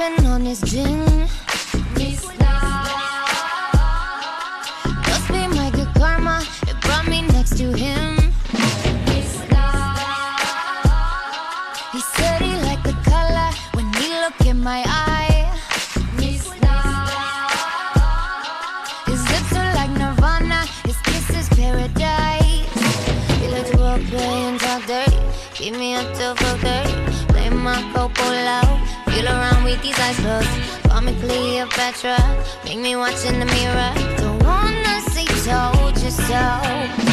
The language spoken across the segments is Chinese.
sipping on his gin. Cleopatra. Make me watch in the mirror. Don't wanna say told you so.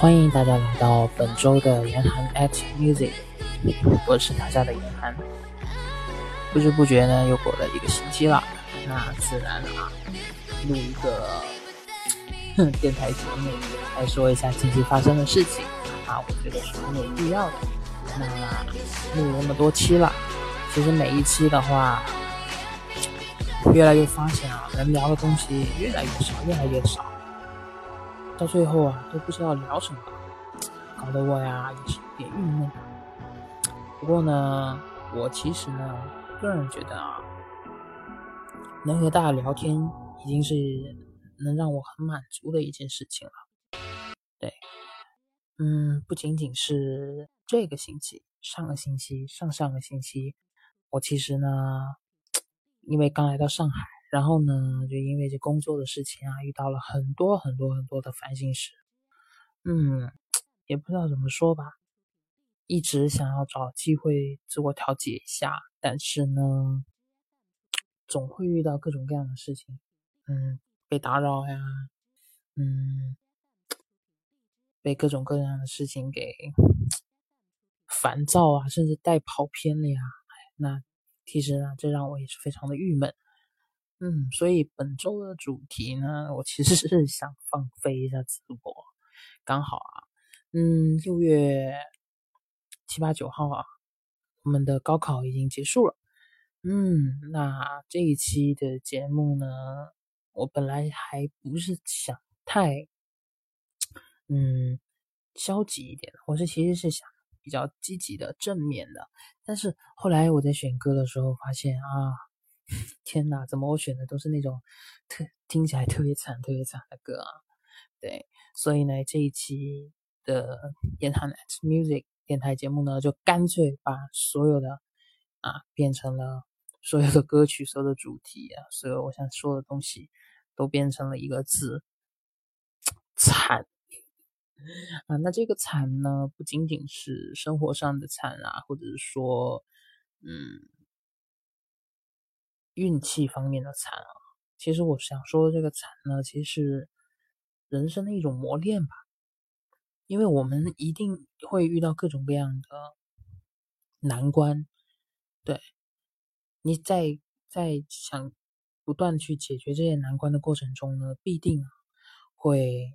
欢迎大家来到本周的严寒 at music，我是大家的严寒。不知不觉呢，又过了一个星期了，那自然啊，录一个 电台节目来说一下近期发生的事情啊，我觉得是很有必要的。那录了那么多期了，其实每一期的话，越来越发现啊，能聊的东西越来越少，越来越少。到最后啊，都不知道聊什么，搞得我呀也是有点郁闷。不过呢，我其实呢，个人觉得啊，能和大家聊天已经是能让我很满足的一件事情了。对，嗯，不仅仅是这个星期，上个星期、上上个星期，我其实呢，因为刚来到上海。然后呢，就因为这工作的事情啊，遇到了很多很多很多的烦心事，嗯，也不知道怎么说吧，一直想要找机会自我调节一下，但是呢，总会遇到各种各样的事情，嗯，被打扰呀，嗯，被各种各样的事情给烦躁啊，甚至带跑偏了呀，那其实呢，这让我也是非常的郁闷。嗯，所以本周的主题呢，我其实是想放飞一下自我，刚好啊，嗯，六月七八九号啊，我们的高考已经结束了，嗯，那这一期的节目呢，我本来还不是想太，嗯，消极一点，我是其实是想比较积极的、正面的，但是后来我在选歌的时候发现啊。天哪，怎么我选的都是那种特听起来特别惨、特别惨的歌啊？对，所以呢，这一期的严寒 at music 电台节目呢，就干脆把所有的啊变成了所有的歌曲、所有的主题啊，所有我想说的东西都变成了一个字——惨啊。那这个惨呢，不仅仅是生活上的惨啊，或者是说，嗯。运气方面的惨啊，其实我想说这个惨呢，其实是人生的一种磨练吧，因为我们一定会遇到各种各样的难关。对，你在在想不断去解决这些难关的过程中呢，必定会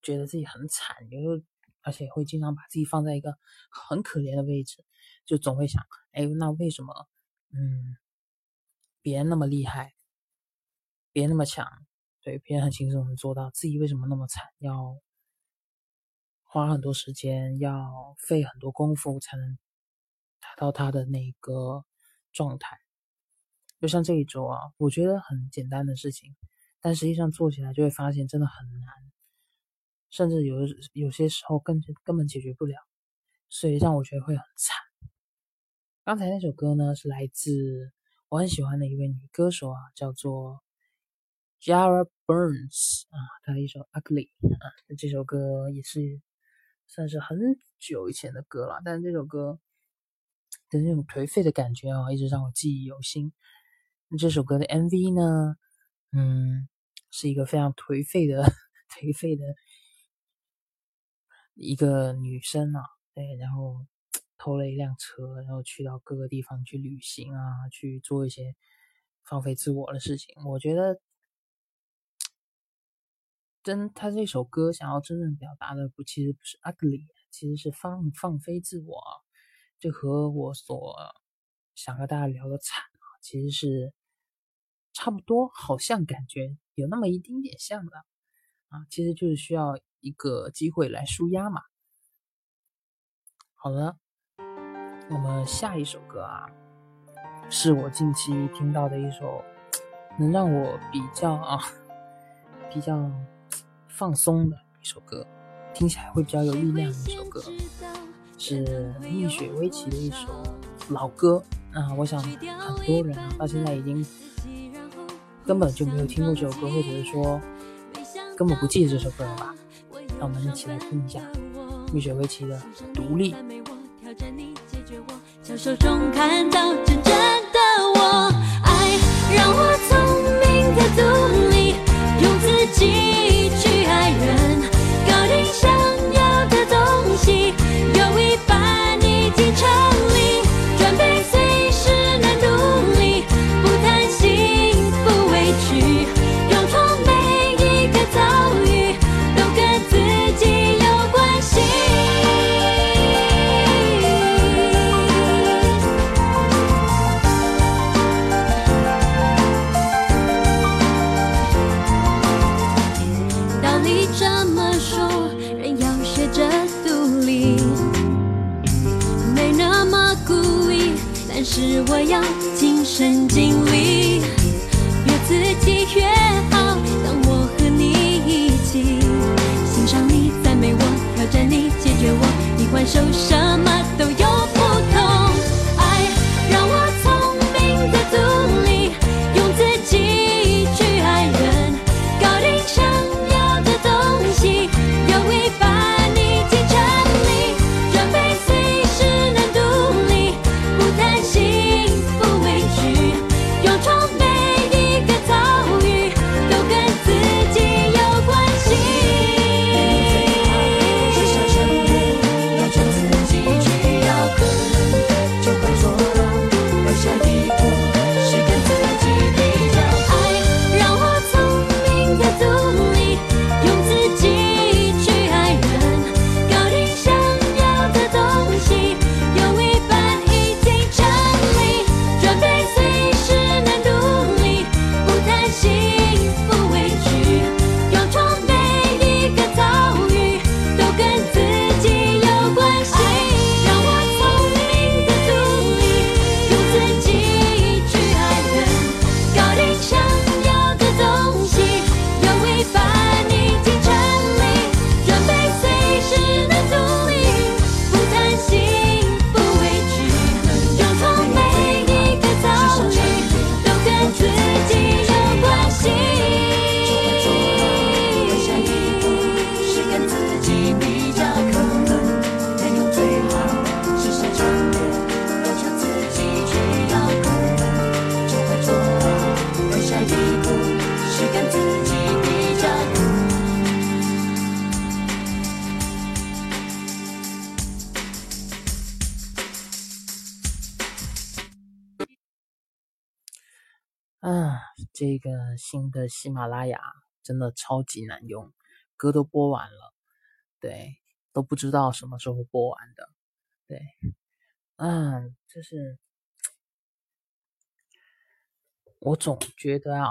觉得自己很惨，有时候而且会经常把自己放在一个很可怜的位置，就总会想，哎，那为什么，嗯，别人那么厉害，别人那么强，对，别人很轻松能做到，自己为什么那么惨，要花很多时间，要费很多功夫才能达到他的那个状态？就像这一周啊，我觉得很简单的事情，但实际上做起来就会发现真的很难，甚至有有些时候根根本解决不了，所以让我觉得会很惨。刚才那首歌呢，是来自我很喜欢的一位女歌手啊，叫做 Jara Burns 啊，她的一首《Ugly》啊，这首歌也是算是很久以前的歌了，但是这首歌的那种颓废的感觉啊，一直让我记忆犹新。这首歌的 MV 呢，嗯，是一个非常颓废的、颓废的一个女生啊，对，然后偷了一辆车，然后去到各个地方去旅行啊，去做一些放飞自我的事情。我觉得，真他这首歌想要真正表达的不，其实不是 ugly，其实是放放飞自我，这和我所想和大家聊的惨啊，其实是。差不多，好像感觉有那么一丁点像的啊，其实就是需要一个机会来舒压嘛。好了，那么下一首歌啊，是我近期听到的一首 能让我比较啊 比较放松的一首歌，听起来会比较有力量的一首歌，是蜜雪薇琪的一首老歌啊。我想很多人啊到现在已经。根本就没有听过这首歌，或者是说根本不记得这首歌了吧？让我们一起来听一下蜜雪薇琪的《独立》。在手中看到真正的我。爱让我聪明的独立，用自己去爱人，搞定相。啊，这个新的喜马拉雅真的超级难用，歌都播完了，对，都不知道什么时候播完的，对，嗯，就是我总觉得啊，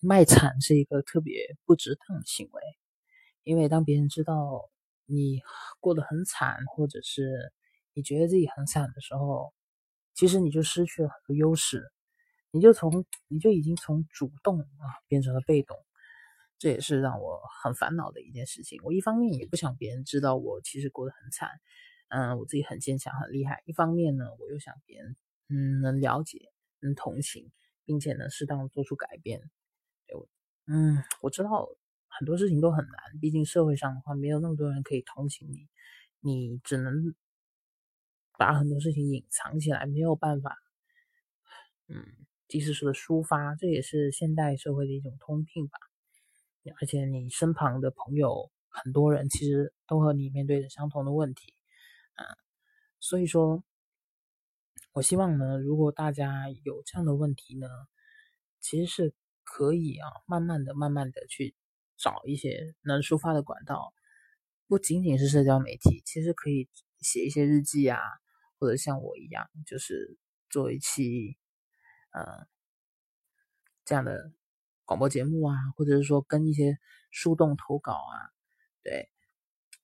卖惨是一个特别不值当的行为，因为当别人知道你过得很惨，或者是你觉得自己很惨的时候，其实你就失去了很多优势。你就从你就已经从主动啊变成了被动，这也是让我很烦恼的一件事情。我一方面也不想别人知道我其实过得很惨，嗯，我自己很坚强很厉害。一方面呢，我又想别人嗯能了解、能同情，并且呢适当做出改变。嗯，我知道很多事情都很难，毕竟社会上的话没有那么多人可以同情你，你只能把很多事情隐藏起来，没有办法，嗯。及时式的抒发，这也是现代社会的一种通病吧。而且你身旁的朋友，很多人其实都和你面对着相同的问题，啊，所以说，我希望呢，如果大家有这样的问题呢，其实是可以啊，慢慢的、慢慢的去找一些能抒发的管道，不仅仅是社交媒体，其实可以写一些日记啊，或者像我一样，就是做一期。呃，这样的广播节目啊，或者是说跟一些树洞投稿啊，对，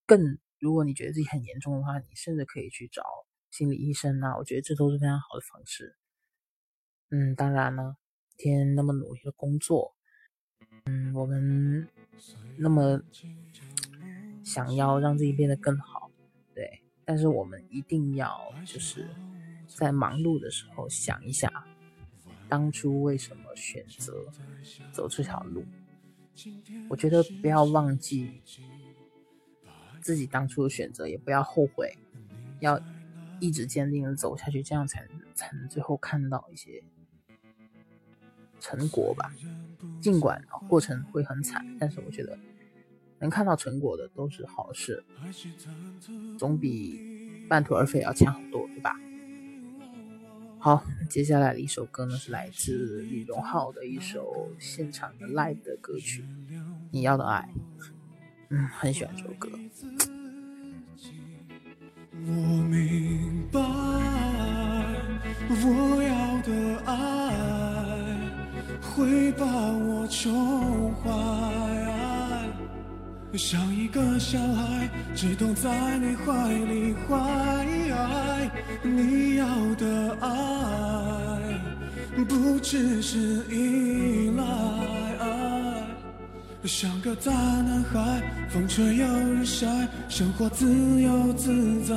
更如果你觉得自己很严重的话，你甚至可以去找心理医生啊，我觉得这都是非常好的方式。嗯，当然呢，天那么努力的工作，嗯，我们那么想要让自己变得更好，对，但是我们一定要就是在忙碌的时候想一下。当初为什么选择走这条路？我觉得不要忘记自己当初的选择，也不要后悔，要一直坚定的走下去，这样才才能最后看到一些成果吧。尽管过程会很惨，但是我觉得能看到成果的都是好事，总比半途而废要强很多，对吧？好，接下来的一首歌呢，是来自李荣浩的一首现场的 live 的歌曲，《你要的爱》。嗯，很喜欢这首歌。我明白，我要的爱会把我宠坏，像一个小孩，只懂在你怀里坏。你要的爱，不只是依赖，像个大男孩，风吹又日晒，生活自由自在。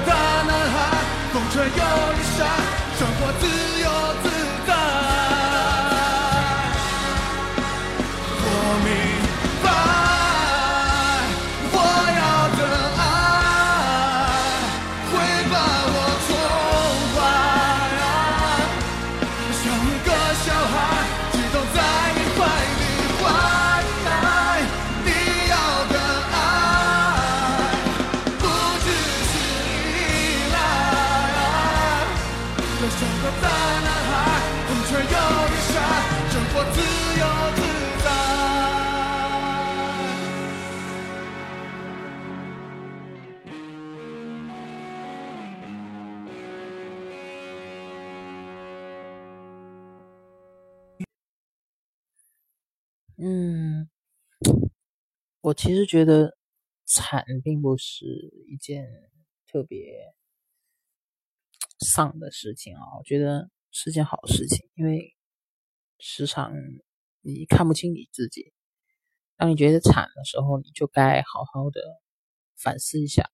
大男孩风吹又日晒生活自由自嗯，我其实觉得惨并不是一件特别丧的事情啊，我觉得是件好事情，因为时常你看不清你自己，当你觉得惨的时候，你就该好好的反思一下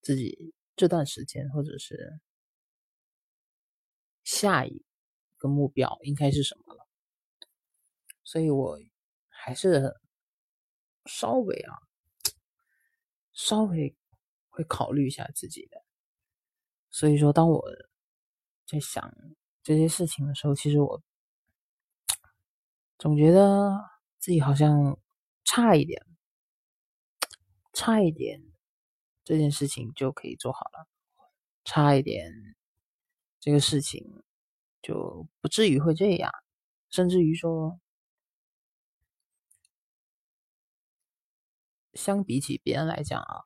自己这段时间，或者是下一个目标应该是什么了。所以我还是稍微啊，稍微会考虑一下自己的。所以说，当我在想这些事情的时候，其实我总觉得自己好像差一点，差一点这件事情就可以做好了，差一点这个事情就不至于会这样，甚至于说。相比起别人来讲啊，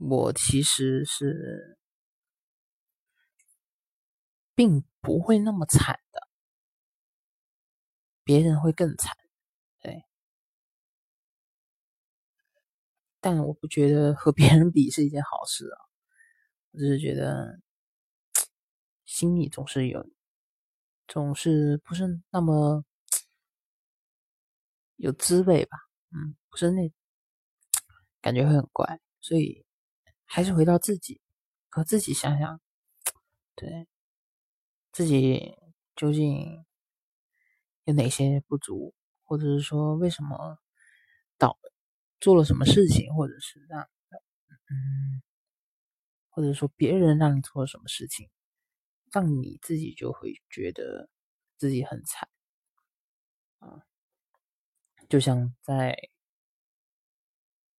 我其实是并不会那么惨的，别人会更惨，对。但我不觉得和别人比是一件好事啊，我只是觉得心里总是有，总是不是那么 有滋味吧。嗯，不是那感觉会很怪，所以还是回到自己，和自己想想，对自己究竟有哪些不足，或者是说为什么导做了什么事情，或者是让嗯，或者说别人让你做了什么事情，让你自己就会觉得自己很惨啊。就像在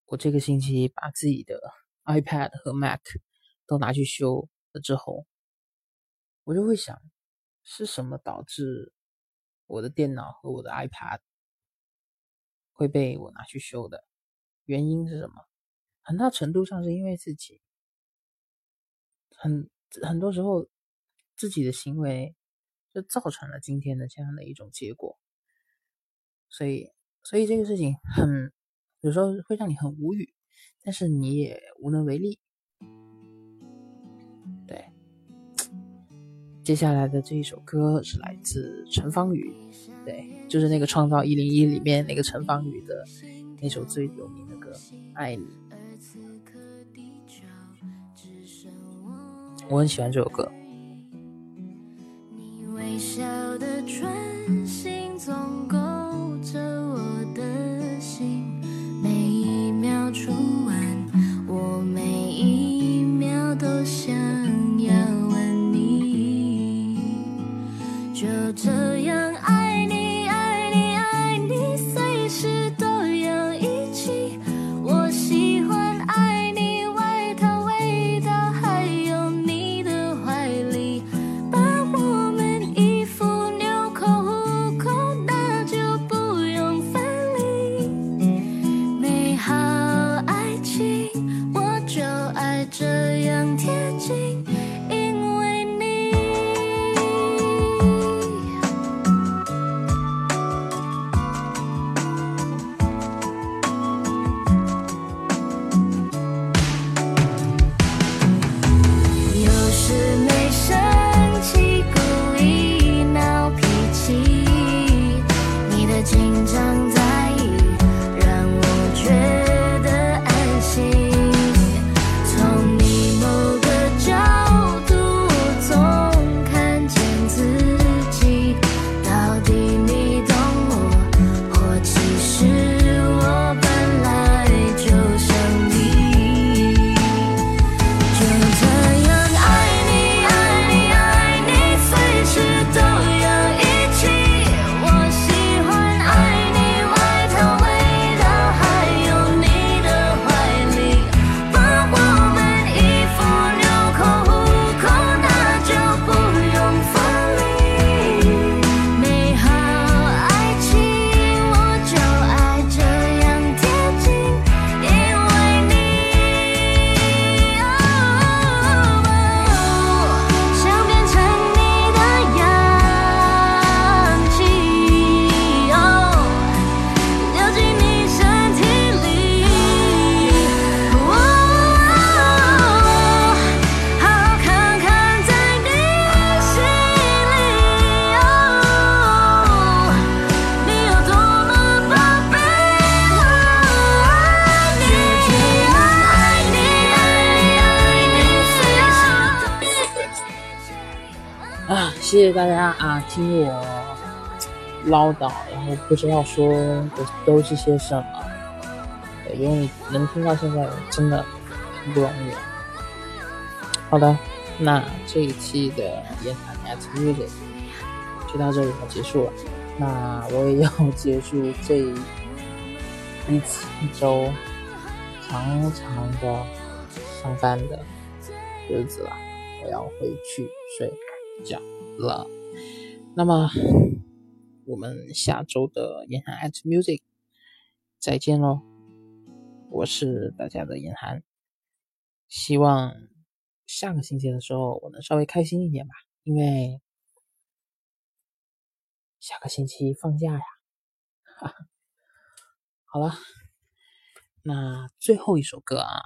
我这个星期把自己的 iPad 和 Mac 都拿去修了之后，我就会想，是什么导致我的电脑和我的 iPad 会被我拿去修的？原因是什么？很大程度上是因为自己，很很多时候自己的行为就造成了今天的这样的一种结果，所以。所以这个事情很有时候会让你很无语，但是你也无能为力。对，接下来的这一首歌是来自陈芳宇，对，就是那个《创造一零一》里面那个陈芳宇的那首最有名的歌《爱你》，我很喜欢这首歌。你微笑的唇谢谢大家啊，听我唠叨，然后不知道说的都是些什么。因为能听到现在，真的很不容易。好的，那这一期的言谈 at music 就到这里要结束了。那我也要结束这一次一周长长的上班的日子了，我要回去睡觉了。那么我们下周的严寒 at music 再见喽！我是大家的严寒，希望下个星期的时候我能稍微开心一点吧，因为下个星期放假呀。哈哈，好了，那最后一首歌啊，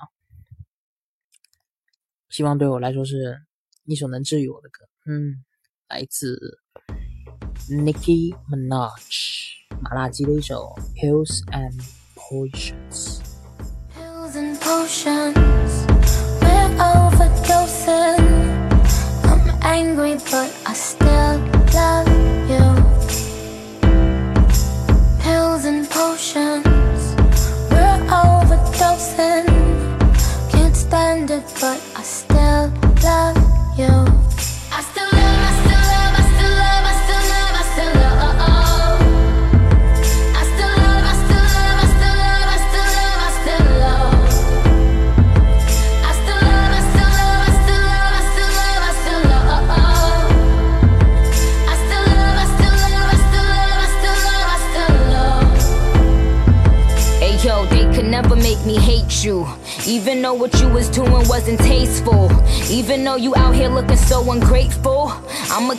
希望对我来说是一首能治愈我的歌。嗯，来自 Nicki Minaj 麻辣鸡的一首《Pills and Potions》。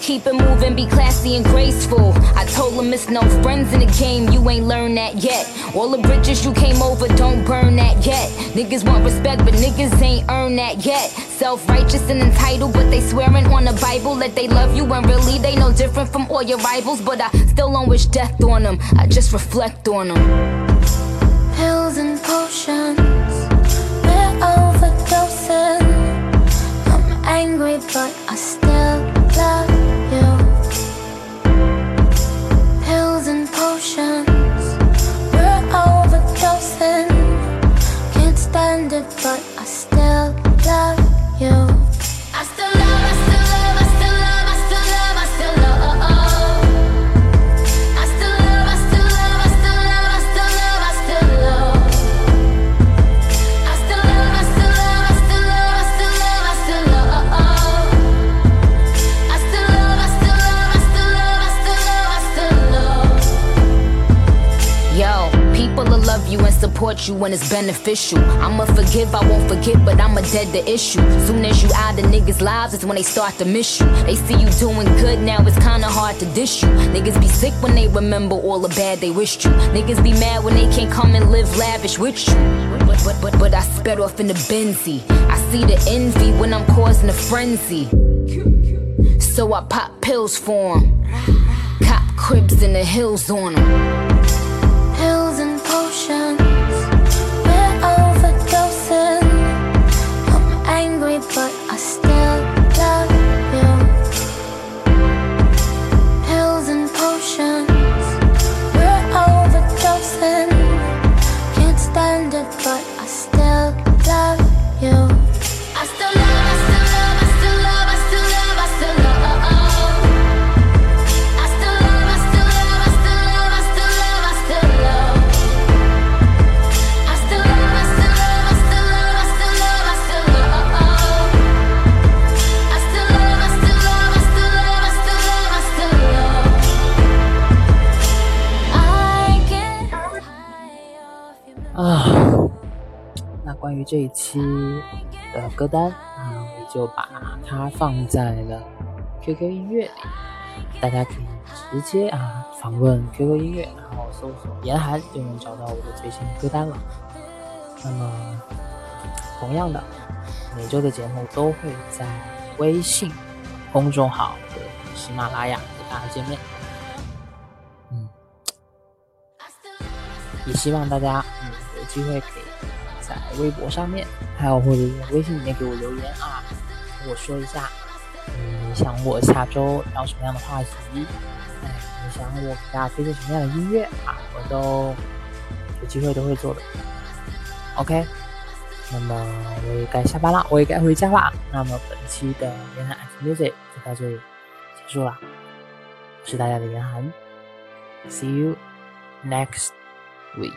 Keep it moving, be classy and graceful. I told them it's no friends in the game, you ain't learned that yet. All the bridges you came over, don't burn that yet. Niggas want respect, but niggas ain't earned that yet. Self righteous and entitled, but they swearing on the Bible that they love you when really they no different from all your rivals. But I still don't wish death on them, I just reflect on them. Pills and potions we're overdosing. I'm angry, but support you when it's beneficial. I'ma forgive, I won't forget, but I'ma dead the issue. Soon as you out of niggas' lives, it's when they start to miss you. They see you doing good, now it's kinda hard to dish you. Niggas be sick when they remember all the bad they wished you. Niggas be mad when they can't come and live lavish with you. But, but, but, but I sped off in the Benzie. I see the envy when I'm causing a frenzy. So I pop pills for 'em. Cop cribs in the hills on 'em. Pills and potions. 这一期的歌单啊，我就把它放在了 QQ 音乐里，大家可以直接啊访问 QQ 音乐，然后搜索严寒就能找到我的最新歌单了。那么，同样的，每周的节目都会在微信公众号和喜马拉雅和大家见面。嗯，也希望大家嗯有机会可以。在微博上面，还有或者微信里面给我留言啊，跟我说一下，你想我下周聊什么样的话题？哎，你想我给大家推荐什么样的音乐啊？我都有机会都会做的。OK，那么我也该下班了，我也该回家了。那么本期的严寒 Music 就到这里结束了。是大家的严寒，See you next week。